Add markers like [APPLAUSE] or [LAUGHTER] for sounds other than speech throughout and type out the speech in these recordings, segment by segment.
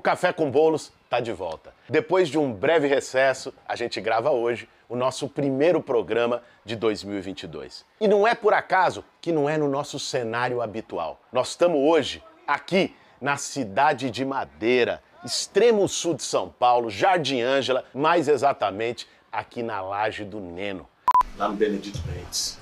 O Café com Bolos está de volta. Depois de um breve recesso, a gente grava hoje o nosso primeiro programa de 2022. E não é por acaso que não é no nosso cenário habitual. Nós estamos hoje aqui na cidade de Madeira, extremo sul de São Paulo, Jardim Ângela, mais exatamente aqui na Laje do Neno. Lá no Benedito Bentes.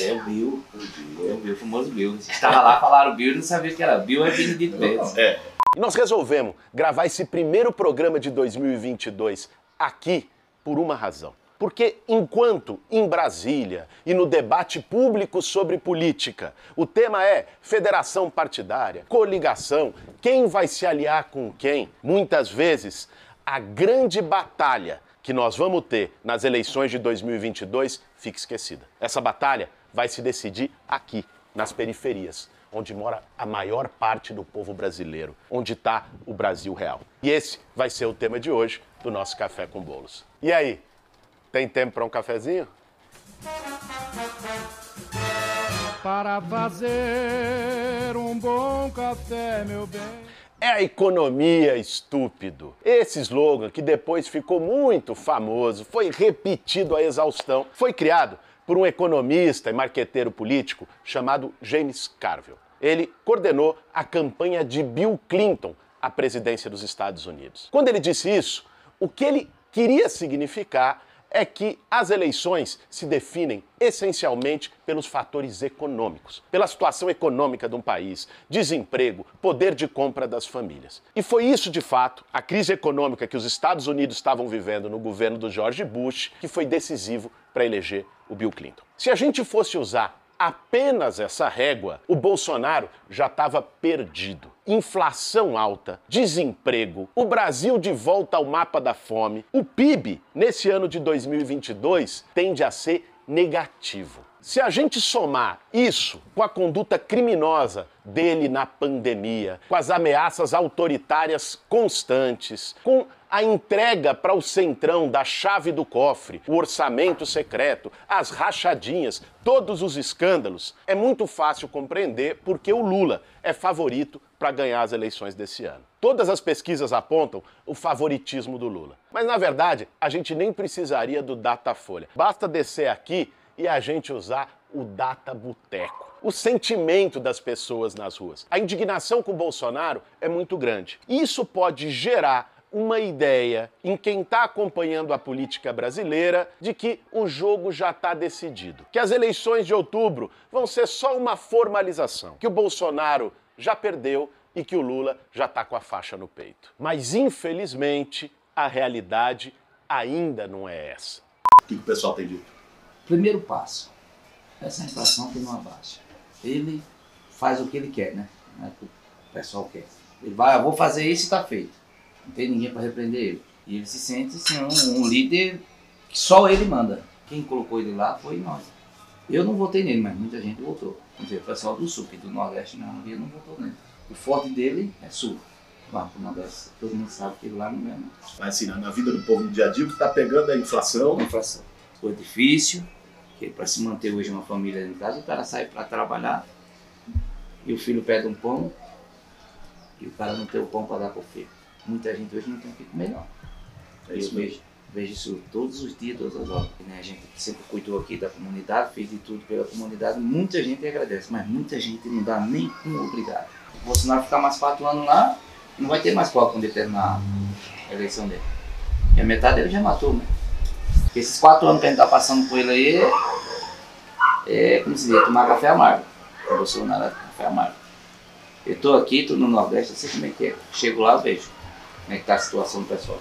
É, o Bill, o Bill, é o Bill, o famoso Bill. Estava lá, falaram Bill e não sabia que era. Bill é Benedito Bentes. É. E nós resolvemos gravar esse primeiro programa de 2022 aqui por uma razão. Porque enquanto em Brasília e no debate público sobre política, o tema é federação partidária, coligação, quem vai se aliar com quem, muitas vezes a grande batalha que nós vamos ter nas eleições de 2022 fica esquecida. Essa batalha vai se decidir aqui, nas periferias, onde mora a maior parte do povo brasileiro, onde está o Brasil real. E esse vai ser o tema de hoje do nosso Café com Bolos. E aí, tem tempo para um cafezinho? Para fazer um bom café, meu bem. É a economia estúpido. Esse slogan, que depois ficou muito famoso, foi repetido à exaustão, foi criado por um economista e marqueteiro político chamado James Carville. Ele coordenou a campanha de Bill Clinton à presidência dos Estados Unidos. Quando ele disse isso, o que ele queria significar é que as eleições se definem essencialmente pelos fatores econômicos, pela situação econômica de um país, desemprego, poder de compra das famílias. E foi isso, de fato, a crise econômica que os Estados Unidos estavam vivendo no governo do George Bush, que foi decisivo para eleger o Bill Clinton. Se a gente fosse usar apenas essa régua, o Bolsonaro já estava perdido. Inflação alta, desemprego, o Brasil de volta ao mapa da fome. O PIB, nesse ano de 2022, tende a ser negativo. Se a gente somar isso com a conduta criminosa dele na pandemia, com as ameaças autoritárias constantes, com a entrega para o centrão da chave do cofre, o orçamento secreto, as rachadinhas, todos os escândalos, é muito fácil compreender porque o Lula é favorito para ganhar as eleições desse ano. Todas as pesquisas apontam o favoritismo do Lula. Mas na verdade, a gente nem precisaria do Datafolha. Basta descer aqui e a gente usar o Data Boteco. O sentimento das pessoas nas ruas. A indignação com o Bolsonaro é muito grande. Isso pode gerar uma ideia em quem está acompanhando a política brasileira de que o jogo já está decidido, que as eleições de outubro vão ser só uma formalização, que o Bolsonaro já perdeu e que o Lula já está com a faixa no peito. Mas infelizmente a realidade ainda não é essa. O que o pessoal tem dito? Primeiro passo, essa inflação que não abaixa. Ele faz o que ele quer, né? Não é o que o pessoal quer. Ele vai, eu vou fazer isso e está feito. Não tem ninguém para repreender ele. E ele se sente assim, um, um, líder que só ele manda. Quem colocou ele lá foi nós. Eu não votei nele, mas muita gente votou. Quer dizer, o pessoal do Sul, que do Nordeste não, não votou nele. O forte dele é Sul. Vamos pro Nordeste. Todo mundo sabe que lá não é. Mas assim, na vida do povo no dia a dia, o que está pegando é a inflação. A inflação. Foi difícil, porque para se manter hoje uma família em casa, o cara sai para trabalhar e o filho pede um pão e o cara não tem o pão para dar para o filho muita gente hoje não tem o que comer, não. É eu vejo, vejo isso todos os dias, todas as horas. Né? A gente sempre cuidou aqui da comunidade, fez de tudo pela comunidade, muita gente agradece, mas muita gente não dá nem um obrigado. O Bolsonaro ficar mais quatro anos lá, não vai ter mais qual quando terminar a eleição dele. E a metade dele já matou, né? Porque esses quatro anos que a gente tá passando com ele aí é, como se diz, tomar café amargo. O Bolsonaro é café amargo. Eu estou aqui, estou no Nordeste, eu sei como é que é. Chego lá, vejo como é que está a situação do pessoal.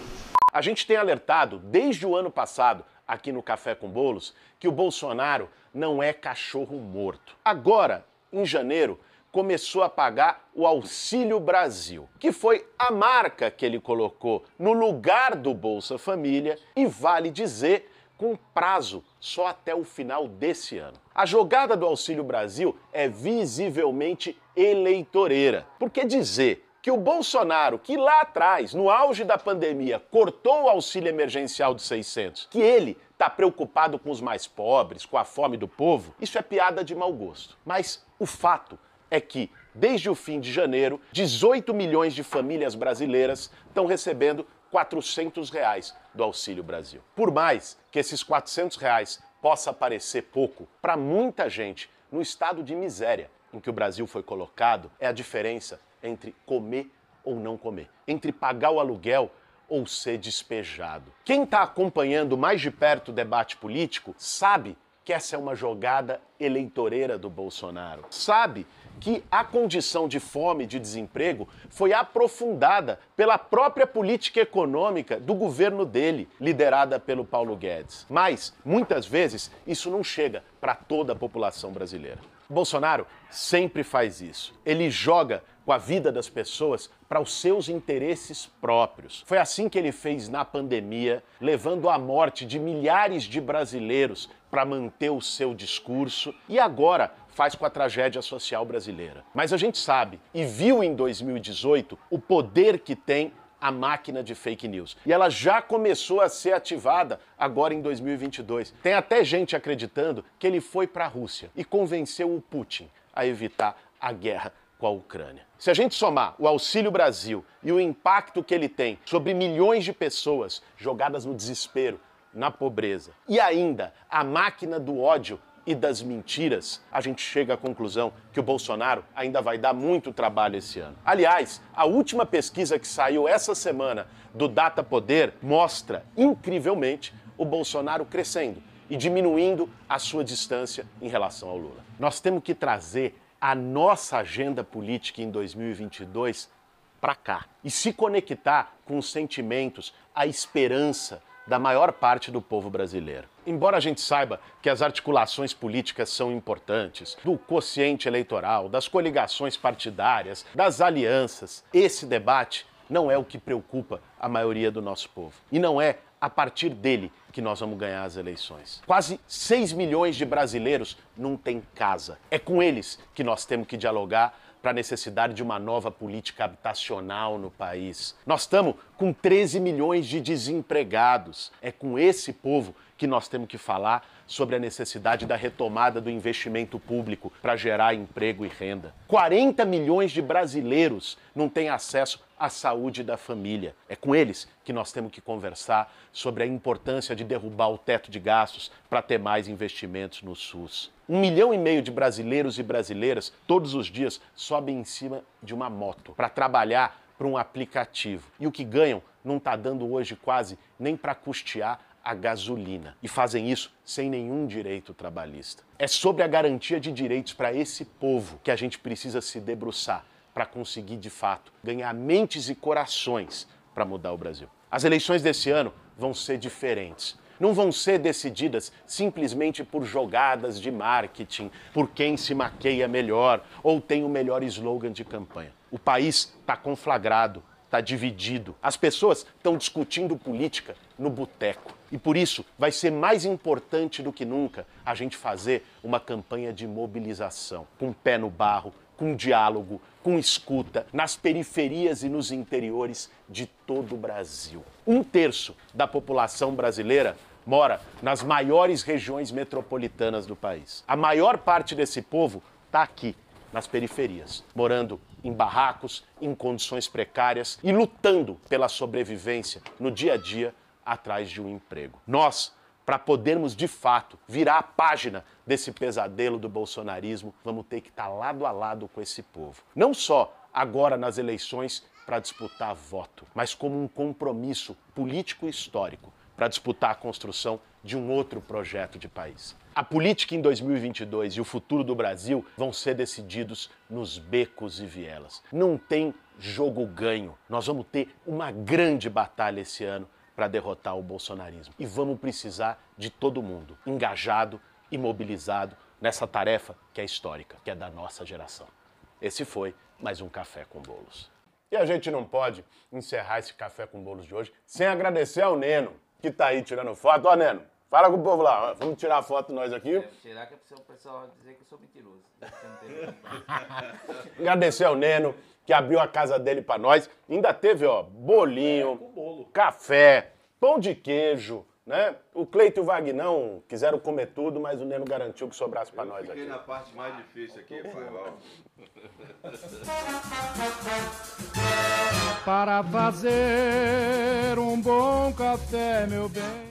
A gente tem alertado desde o ano passado aqui no Café com Bolos que o Bolsonaro não é cachorro morto. Agora, em janeiro, começou a pagar o Auxílio Brasil, que foi a marca que ele colocou no lugar do Bolsa Família e vale dizer com prazo só até o final desse ano. A jogada do Auxílio Brasil é visivelmente eleitoreira, porque dizer que o Bolsonaro, que lá atrás, no auge da pandemia, cortou o auxílio emergencial de 600, que ele está preocupado com os mais pobres, com a fome do povo, isso é piada de mau gosto. Mas o fato é que desde o fim de janeiro, 18 milhões de famílias brasileiras estão recebendo 400 reais do Auxílio Brasil. Por mais que esses 400 reais possa parecer pouco, para muita gente, no estado de miséria em que o Brasil foi colocado, é a diferença entre comer ou não comer, entre pagar o aluguel ou ser despejado. Quem está acompanhando mais de perto o debate político sabe que essa é uma jogada eleitoreira do Bolsonaro. Sabe que a condição de fome e de desemprego foi aprofundada pela própria política econômica do governo dele, liderada pelo Paulo Guedes. Mas, muitas vezes, isso não chega para toda a população brasileira. Bolsonaro sempre faz isso. Ele joga com a vida das pessoas para os seus interesses próprios. Foi assim que ele fez na pandemia, levando à morte de milhares de brasileiros para manter o seu discurso e agora faz com a tragédia social brasileira. Mas a gente sabe e viu em 2018 o poder que tem a máquina de fake news. E ela já começou a ser ativada agora em 2022. Tem até gente acreditando que ele foi para a Rússia e convenceu o Putin a evitar a guerra com a Ucrânia. Se a gente somar o Auxílio Brasil e o impacto que ele tem sobre milhões de pessoas jogadas no desespero, na pobreza, e ainda a máquina do ódio e das mentiras, a gente chega à conclusão que o Bolsonaro ainda vai dar muito trabalho esse ano. Aliás, a última pesquisa que saiu essa semana do Data Poder mostra, incrivelmente, o Bolsonaro crescendo e diminuindo a sua distância em relação ao Lula. Nós temos que trazer a nossa agenda política em 2022 para cá e se conectar com os sentimentos, a esperança da maior parte do povo brasileiro. Embora a gente saiba que as articulações políticas são importantes, do quociente eleitoral, das coligações partidárias, das alianças, esse debate não é o que preocupa a maioria do nosso povo. E não é a partir dele que nós vamos ganhar as eleições. Quase 6 milhões de brasileiros não têm casa. É com eles que nós temos que dialogar para a necessidade de uma nova política habitacional no país. Nós estamos com 13 milhões de desempregados. É com esse povo que nós temos que falar sobre a necessidade da retomada do investimento público para gerar emprego e renda. 40 milhões de brasileiros não têm acesso à saúde da família. É com eles que nós temos que conversar sobre a importância de derrubar o teto de gastos para ter mais investimentos no SUS. Um milhão e meio de brasileiros e brasileiras todos os dias sobem em cima de uma moto para trabalhar para um aplicativo. E o que ganham não está dando hoje quase nem para custear a gasolina. E fazem isso sem nenhum direito trabalhista. É sobre a garantia de direitos para esse povo que a gente precisa se debruçar para conseguir, de fato, ganhar mentes e corações para mudar o Brasil. As eleições desse ano vão ser diferentes. Não vão ser decididas simplesmente por jogadas de marketing, por quem se maqueia melhor ou tem o melhor slogan de campanha. O país está conflagrado, está dividido. As pessoas estão discutindo política no boteco. E por isso vai ser mais importante do que nunca a gente fazer uma campanha de mobilização, com pé no barro, com diálogo, com escuta, nas periferias e nos interiores de todo o Brasil. Um terço da população brasileira mora nas maiores regiões metropolitanas do país. A maior parte desse povo está aqui, nas periferias, morando em barracos, em condições precárias e lutando pela sobrevivência no dia a dia atrás de um emprego. Nós, para podermos de fato virar a página desse pesadelo do bolsonarismo, vamos ter que estar tá lado a lado com esse povo. Não só agora nas eleições para disputar voto, mas como um compromisso político e histórico para disputar a construção de um outro projeto de país. A política em 2022 e o futuro do Brasil vão ser decididos nos becos e vielas. Não tem jogo ganho. Nós vamos ter uma grande batalha esse ano para derrotar o bolsonarismo. E vamos precisar de todo mundo engajado e mobilizado nessa tarefa que é histórica, que é da nossa geração. Esse foi mais um Café com Bolos. E a gente não pode encerrar esse Café com Bolos de hoje sem agradecer ao Neno, que está aí tirando foto. Ó, Neno, fala com o povo lá. Vamos tirar foto nós aqui. É, tirar que é o pessoal dizer que eu sou mentiroso. [LAUGHS] agradecer ao Neno, que abriu a casa dele para nós. Ainda teve, ó, bolinho, café, pão de queijo, né? O Cleito e o Vagnão quiseram comer tudo, mas o Neno garantiu que sobrasse pra nós Fiquei aqui. na parte mais difícil aqui, pai. ó. Para fazer um bom café, meu bem.